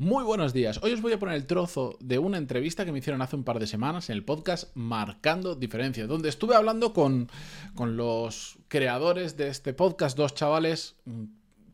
Muy buenos días. Hoy os voy a poner el trozo de una entrevista que me hicieron hace un par de semanas en el podcast Marcando Diferencias, donde estuve hablando con, con los creadores de este podcast, dos chavales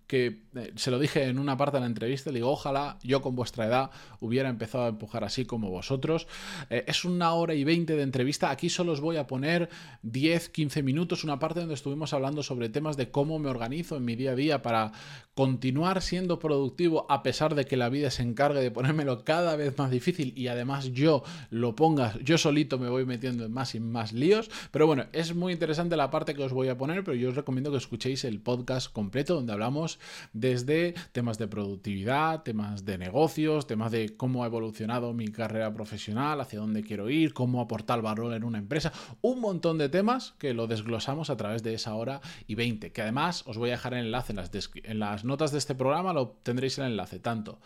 que eh, se lo dije en una parte de la entrevista, le digo, ojalá yo con vuestra edad hubiera empezado a empujar así como vosotros. Eh, es una hora y veinte de entrevista, aquí solo os voy a poner 10, 15 minutos, una parte donde estuvimos hablando sobre temas de cómo me organizo en mi día a día para continuar siendo productivo a pesar de que la vida se encargue de ponérmelo cada vez más difícil y además yo lo ponga, yo solito me voy metiendo en más y más líos. Pero bueno, es muy interesante la parte que os voy a poner, pero yo os recomiendo que escuchéis el podcast completo donde hablamos desde temas de productividad, temas de negocios, temas de cómo ha evolucionado mi carrera profesional, hacia dónde quiero ir, cómo aportar valor en una empresa, un montón de temas que lo desglosamos a través de esa hora y 20, que además os voy a dejar el enlace en las, en las notas de este programa lo tendréis el enlace tanto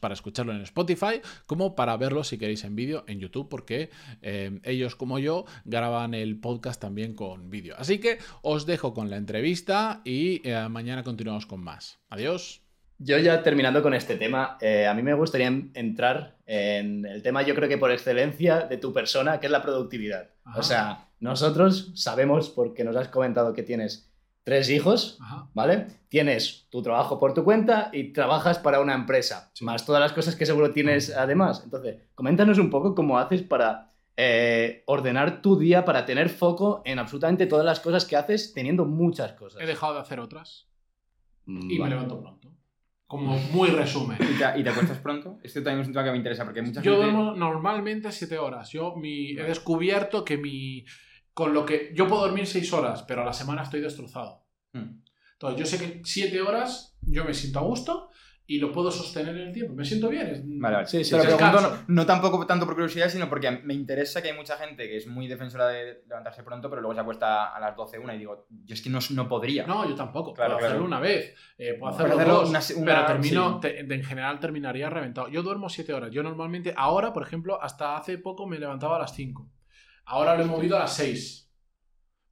para escucharlo en Spotify como para verlo si queréis en vídeo en YouTube porque eh, ellos como yo graban el podcast también con vídeo. Así que os dejo con la entrevista y eh, mañana continuamos con más. Adiós. Yo ya terminando con este tema, eh, a mí me gustaría entrar en el tema yo creo que por excelencia de tu persona, que es la productividad. O sea, nosotros sabemos porque nos has comentado que tienes tres hijos, ¿vale? Tienes tu trabajo por tu cuenta y trabajas para una empresa, más todas las cosas que seguro tienes además. Entonces, coméntanos un poco cómo haces para eh, ordenar tu día, para tener foco en absolutamente todas las cosas que haces, teniendo muchas cosas. He dejado de hacer otras y me levanto pronto. Como muy resumen. ¿Y te, ¿Y te, acuestas pronto? Este también es un tema que me interesa porque muchas Yo duermo normalmente siete horas. Yo mi, he descubierto que mi con lo que yo puedo dormir seis horas, pero a la semana estoy destrozado. Hmm. Entonces, yo sé que siete horas yo me siento a gusto y lo puedo sostener en el tiempo. Me siento bien. Vale, vale. Sí, sí, pero pregunto, no, tampoco tanto por curiosidad, sino porque me interesa que hay mucha gente que es muy defensora de levantarse pronto, pero luego se acuesta a las 12, una y digo, yo es que no, no podría. No, yo tampoco. puedo hacerlo una vez, eh, puedo hacerlo, dos, pero termino, en general terminaría reventado. Yo duermo siete horas. Yo normalmente, ahora, por ejemplo, hasta hace poco me levantaba a las 5. Ahora lo he movido a las 6.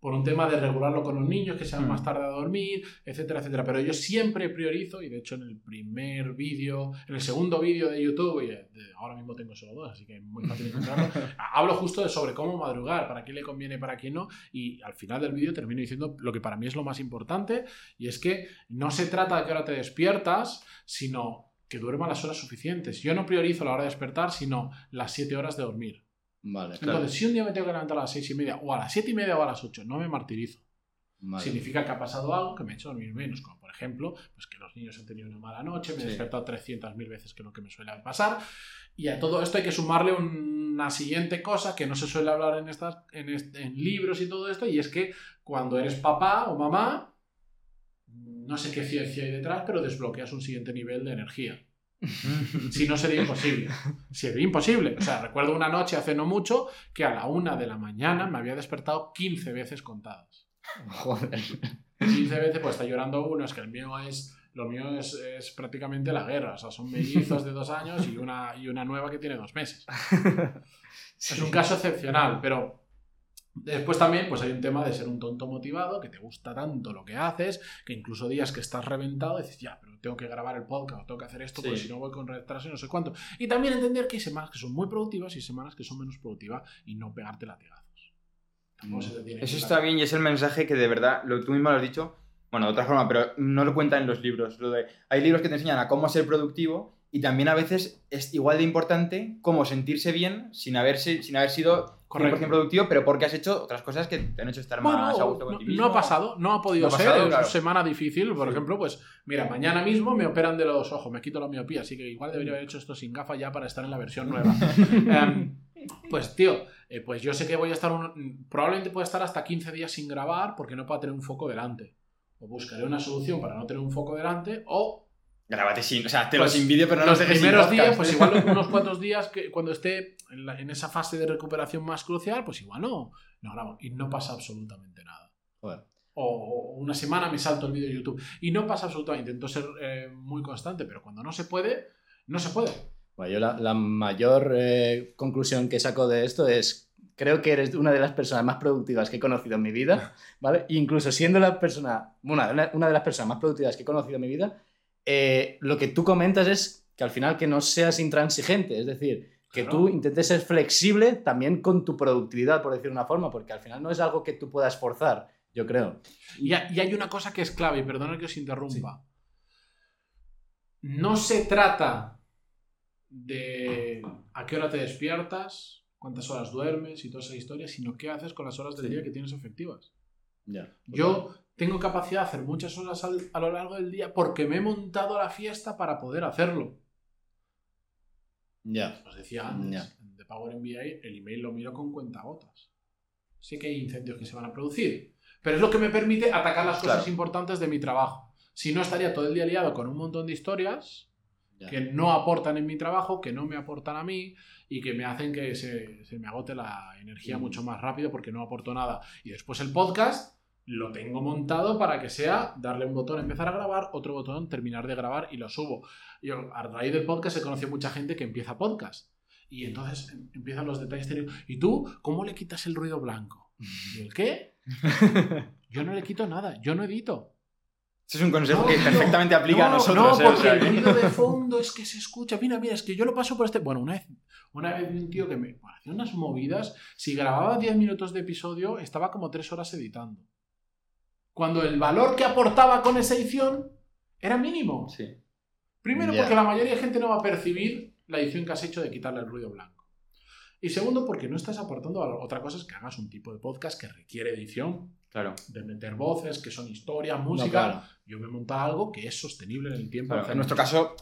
Por un tema de regularlo con los niños, que sean mm. más tarde a dormir, etcétera, etcétera. Pero yo siempre priorizo, y de hecho en el primer vídeo, en el segundo vídeo de YouTube, y ahora mismo tengo solo dos, así que es muy fácil encontrarlo, hablo justo de sobre cómo madrugar, para quién le conviene, para quién no, y al final del vídeo termino diciendo lo que para mí es lo más importante, y es que no se trata de que ahora te despiertas, sino que duerma las horas suficientes. Yo no priorizo la hora de despertar, sino las siete horas de dormir. Entonces, si un día me tengo que levantar a las seis y media, o a las siete y media o a las ocho, no me martirizo. Significa que ha pasado algo que me ha hecho dormir menos, como por ejemplo, pues que los niños han tenido una mala noche, me he despertado 300.000 veces que lo que me suele pasar. Y a todo esto hay que sumarle una siguiente cosa que no se suele hablar en, estas, en, en libros y todo esto, y es que cuando eres papá o mamá, no sé qué ciencia hay detrás, pero desbloqueas un siguiente nivel de energía. si no sería imposible. Sería imposible. O sea, recuerdo una noche hace no mucho que a la una de la mañana me había despertado 15 veces contadas. Joder. 15 veces, pues está llorando uno, es que el mío es. Lo mío es, es prácticamente la guerra. O sea, son mellizos de dos años y una, y una nueva que tiene dos meses. Es un caso excepcional, pero Después también pues hay un tema de ser un tonto motivado, que te gusta tanto lo que haces, que incluso días que estás reventado dices, ya, pero tengo que grabar el podcast, tengo que hacer esto, porque si no voy con retraso y no sé cuánto. Y también entender que hay semanas que son muy productivas y semanas que son menos productivas y no pegarte latigazos. Mm. Eso está bien y es el mensaje que de verdad, lo, tú mismo lo has dicho, bueno, de otra forma, pero no lo cuentan en los libros. Lo de, hay libros que te enseñan a cómo ser productivo y también a veces es igual de importante cómo sentirse bien sin, haberse, sin haber sido Correcto. 100% productivo, pero porque has hecho otras cosas que te han hecho estar más a gusto con No ha pasado, no ha podido ser. es una semana difícil. Por ejemplo, pues mira, mañana mismo me operan de los ojos, me quito la miopía, así que igual debería haber hecho esto sin gafas ya para estar en la versión nueva. Em, pues tío, eh, pues yo sé que voy a estar, probablemente pueda estar hasta 15 días sin grabar porque no puedo tener un foco delante. O buscaré una solución para no tener un foco delante o Grábate sin, o sea, te pues, sin vídeo, pero no los, primeros días, pues igual unos cuantos días que cuando esté en, esa fase de recuperación más crucial, pues igual no, no grabo y no pasa absolutamente nada. O, una semana me salto el vídeo de YouTube y no pasa absolutamente. Intento ser eh, muy constante, pero cuando no se puede, no se puede. Bueno, yo la, mayor eh, conclusión que saco de esto es creo que eres una de las personas más productivas que he conocido en mi vida, ¿vale? Incluso siendo la persona, una, una de las personas más productivas que he conocido en mi vida, eh, lo que tú comentas es que al final que no seas intransigente, es decir, que tú intentes ser flexible también con tu productividad, por decir una forma, porque al final no es algo que tú puedas forzar, yo creo. Y, hay una cosa que es clave, y perdona que os interrumpa. No se trata de a qué hora te despiertas, cuántas horas duermes y toda esa historia, sino qué haces con las horas del día que tienes efectivas. Yo tengo capacidad de hacer muchas horas a lo largo del día porque me he montado la fiesta para poder hacerlo. Ya. Os decía antes, de Power MBA el email lo miro con cuentagotas. Sé que hay incendios que se van a producir, pero es lo que me permite atacar las cosas importantes de mi trabajo. Si no, estaría todo el día liado con un montón de historias que no aportan en mi trabajo, que no me aportan a mí y que me hacen que se, me agote la energía mm. mucho más rápido porque no aporto nada. Y después el podcast lo tengo montado para que sea darle un botón, empezar a grabar, otro botón, terminar de grabar y lo subo. Yo, a raíz del podcast he conocido mucha gente que empieza podcast. Y entonces em, empiezan los detalles ¿Y tú cómo le quitas el ruido blanco? ¿Y el qué? Yo no le quito nada, yo no edito. Ese es un consejo que perfectamente aplica a nosotros. No, ¿eh? porque el ruido de fondo es que se escucha. Mira, mira, es que yo lo paso por este. Bueno, una vez, una vez un tío que me hacía unas movidas. Si grababa 10 minutos de episodio, estaba como 3 horas editando cuando el valor que aportaba con esa edición era mínimo. Sí. Primero, porque la mayoría de gente no va a percibir la edición que has hecho de quitarle el ruido blanco. Y segundo, porque no estás aportando valor. Otra cosa es que hagas un tipo de podcast que requiere edición. Claro. De meter voces, que son historias, música. Yo me he montado algo que es sostenible en el tiempo. en nuestro caso,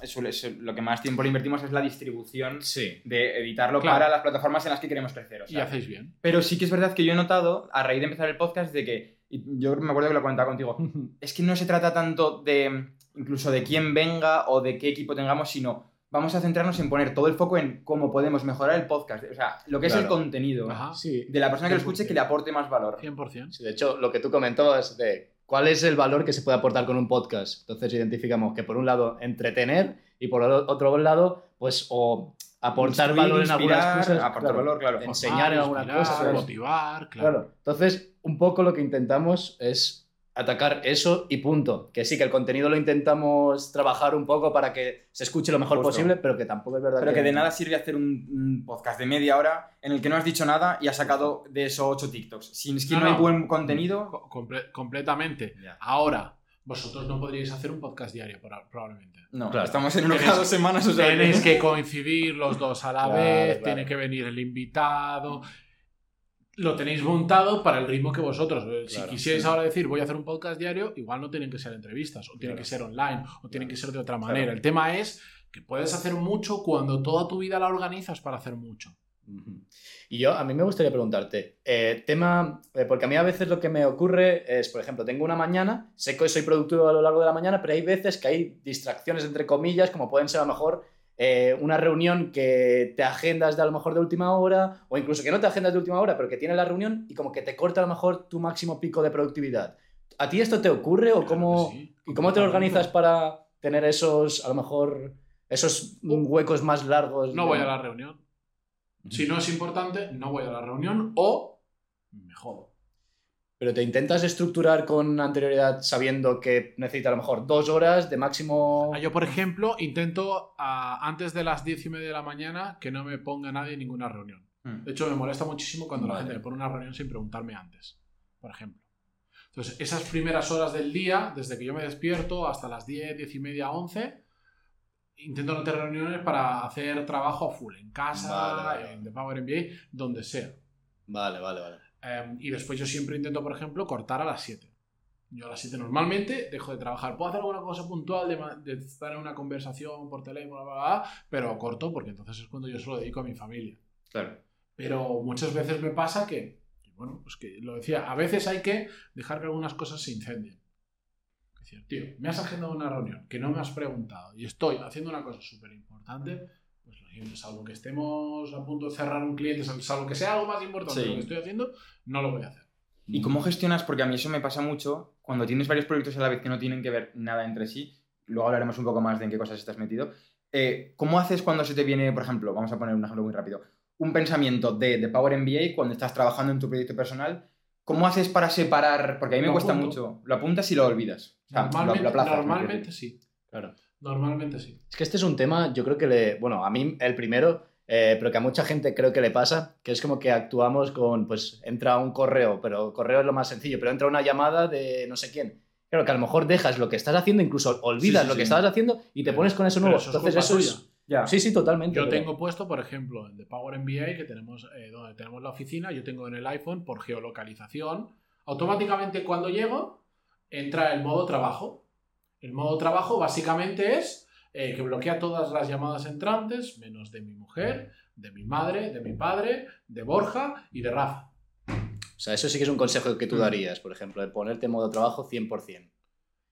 lo que más tiempo le invertimos es la distribución de editarlo para las plataformas en las que queremos crecer. y hacéis bien. Pero sí que es verdad que yo he notado, a raíz de empezar el podcast, de que y yo me acuerdo que lo comentaba contigo, es que no se trata tanto de incluso de quién venga o de qué equipo tengamos, sino vamos a centrarnos en poner todo el foco en cómo podemos mejorar el podcast, o sea, lo que es el contenido de la persona que lo escuche que le aporte más valor. 100%. de hecho, lo que tú comentabas de cuál es el valor que se puede aportar con un podcast. Entonces identificamos que por un lado entretener y por otro lado, pues o aportar valor en algunas cosas. Aportar valor, claro. Enseñar en algunas cosas. Motivar, claro. Entonces, un poco lo que intentamos es atacar eso y punto. Que sí, que el contenido lo intentamos trabajar un poco para que se escuche lo mejor posible, pero que tampoco es verdad. Pero que, de nada sirve hacer un, podcast de media hora en el que no has dicho nada y has sacado de esos ocho TikToks. Si es que no, hay buen contenido. completamente. Ahora, vosotros no podríais hacer un podcast diario, probablemente. No, claro. estamos en una cada dos semanas. O tenéis que coincidir los dos a la vez, tiene que venir el invitado. Lo tenéis montado para el ritmo que vosotros. Eh, si quisierais ahora decir voy a hacer un podcast diario, igual no tienen que ser entrevistas, o tienen que ser online, o tienen que ser de otra manera. El tema es que puedes hacer mucho cuando toda tu vida la organizas para hacer mucho. Y yo, a mí me gustaría preguntarte, eh, tema, eh, porque a mí a veces lo que me ocurre es, por ejemplo, tengo una mañana, sé que soy productivo a lo largo de la mañana, pero hay veces que hay distracciones, entre comillas, como pueden ser a lo mejor eh, una reunión que te agendas de a lo mejor de última hora, o incluso que no te agendas de última hora, pero que tienes la reunión y como que te corta a lo mejor tu máximo pico de productividad. ¿A ti esto te ocurre o cómo, ¿y cómo te organizas para tener esos, a lo mejor, esos huecos más largos? No voy a la reunión. Si no es importante, no voy a la reunión o me jodo. Pero te intentas estructurar con anterioridad sabiendo que necesita a lo mejor dos horas de máximo. Ah, yo, por ejemplo, intento antes de las diez y media de la mañana que no me ponga nadie en ninguna reunión. Hmm. De hecho, me molesta muchísimo cuando la gente me pone una reunión sin preguntarme antes, por ejemplo. Entonces, esas primeras horas del día, desde que yo me despierto hasta las diez, diez y media, once, intento no tener reuniones para hacer trabajo a full, en casa, en The Power MBA, donde sea. Vale, vale, vale. Em, y después yo siempre intento, por ejemplo, cortar a las 7. Yo a las 7 normalmente dejo de trabajar. Puedo hacer alguna cosa puntual de, estar en una conversación por teléfono, pero corto porque entonces es cuando yo se lo dedico a mi familia. Claro. Pero muchas veces me pasa que, bueno, pues que lo decía, a veces hay que dejar que algunas cosas se incendien decir, tío, me has agendado una reunión que no me has preguntado y estoy haciendo una cosa súper importante, salvo que estemos a punto de cerrar un cliente, salvo que sea algo más importante de lo que estoy haciendo, no lo voy a hacer. ¿Y cómo gestionas? Porque a mí eso me pasa mucho cuando tienes varios proyectos a la vez que no tienen que ver nada entre sí. Luego hablaremos un poco más de en qué cosas estás metido. Eh, ¿Cómo haces cuando se te viene, por ejemplo, vamos a poner un ejemplo muy rápido, un pensamiento de, de Power MBA cuando estás trabajando en tu proyecto personal ¿Cómo haces para separar? Porque a mí me cuesta mucho. Lo apuntas y lo olvidas. normalmente, normalmente sí. Claro. Normalmente sí. Es que este es un tema, yo creo que le. Bueno, a mí el primero, eh, pero que a mucha gente creo que le pasa, que es como que actuamos con. Pues entra un correo, pero correo es lo más sencillo, pero entra una llamada de no sé quién. Claro, que a lo mejor dejas lo que estás haciendo, incluso olvidas lo que estabas haciendo y te pones con eso nuevo. Entonces, eso es. Sí, sí, totalmente. Yo tengo puesto, por ejemplo, el de Power MBA, que tenemos, eh, donde tenemos la oficina, yo tengo en el iPhone por geolocalización. Automáticamente cuando llego, entra el modo trabajo. El modo trabajo básicamente es eh, que bloquea todas las llamadas entrantes, menos de mi mujer, de mi madre, de mi padre, de Borja y de Rafa. O sea, eso sí que es un consejo que tú darías, por ejemplo, de ponerte en modo trabajo 100%.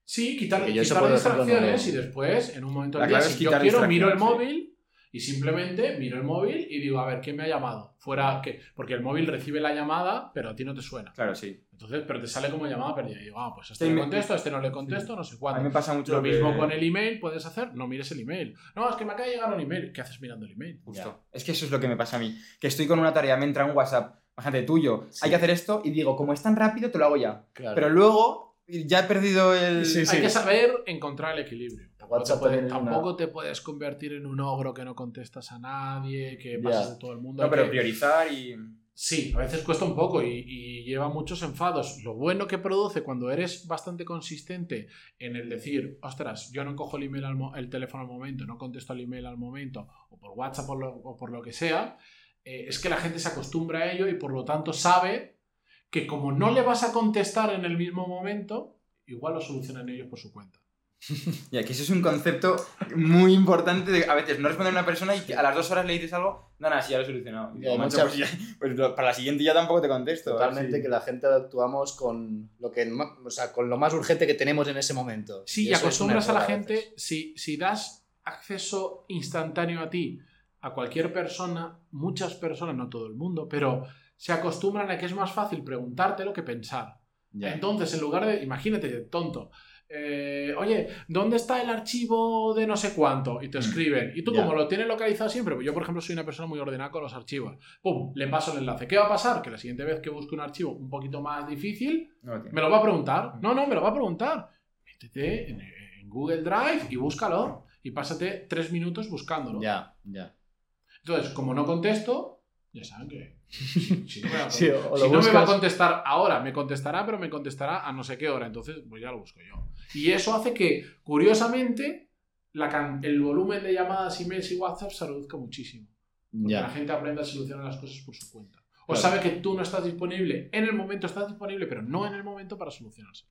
Sí, quitar, quitar distracciones y después, en un momento del día, si yo quiero, miro el móvil y simplemente miro el móvil y digo, a ver, ¿quién me ha llamado? Fuera que. Porque el móvil recibe la llamada, pero a ti no te suena. Claro, sí. Entonces, pero te sale como llamada perdida. Y digo, ah, pues a este le contesto, a este no le contesto, no sé cuándo. A mí me pasa mucho lo mismo con el email, puedes hacer, no mires el email. No, es que me acaba de llegar un email. ¿Qué haces mirando el email? Justo. Es que eso es lo que me pasa a mí. Que estoy con una tarea, me entra un WhatsApp, imagínate tuyo, hay que hacer esto y digo, como es tan rápido, te lo hago ya. Pero luego ya he perdido el. Hay que saber encontrar el equilibrio. Tampoco, te, puedes convertir en un ogro que no contestas a nadie, que pasas de todo el mundo. No, pero priorizar y. Sí, a veces cuesta un poco y, lleva muchos enfados. Lo bueno que produce cuando eres bastante consistente en el decir, ostras, yo no cojo el, email el teléfono al momento, no contesto el email al momento, o por WhatsApp o por lo que sea, eh, es que la gente se acostumbra a ello y por lo tanto sabe que como no le vas a contestar en el mismo momento, igual lo solucionan ellos por su cuenta. Y aquí eso es un concepto muy importante de a veces no responder a una persona y a las dos horas le dices algo, no, nada, sí, ya lo he solucionado. pues, pues para la siguiente ya tampoco te contesto. Totalmente, que la gente actuamos con lo, que, o sea, con lo más urgente que tenemos en ese momento. Sí, y, acostumbras a la gente, si, si das acceso instantáneo a ti, a cualquier persona, muchas personas, no todo el mundo, pero se acostumbran a que es más fácil preguntártelo que pensar. Entonces, en lugar de, imagínate, tonto, eh, oye, ¿dónde está el archivo de no sé cuánto? Y te mm. escriben. Y tú, como lo tienes localizado siempre, pues yo, por ejemplo, soy una persona muy ordenada con los archivos. ¡Pum! Le paso el enlace. ¿Qué va a pasar? Que la siguiente vez que busque un archivo un poquito más difícil, me lo va a preguntar. Mm. No, no, me lo va a preguntar. Métete en, Google Drive y búscalo. Y pásate tres minutos buscándolo. Ya, ya. Entonces, como no contesto, ya saben que si no, me va a, contestar ahora, me contestará, pero me contestará a no sé qué hora. Entonces, pues ya lo busco yo. Y eso hace que, curiosamente, el volumen de llamadas, emails y WhatsApp se reduzca muchísimo. Porque la gente aprende a solucionar las cosas por su cuenta. O sabe que tú no estás disponible, en el momento estás disponible, pero no en el momento para solucionarse.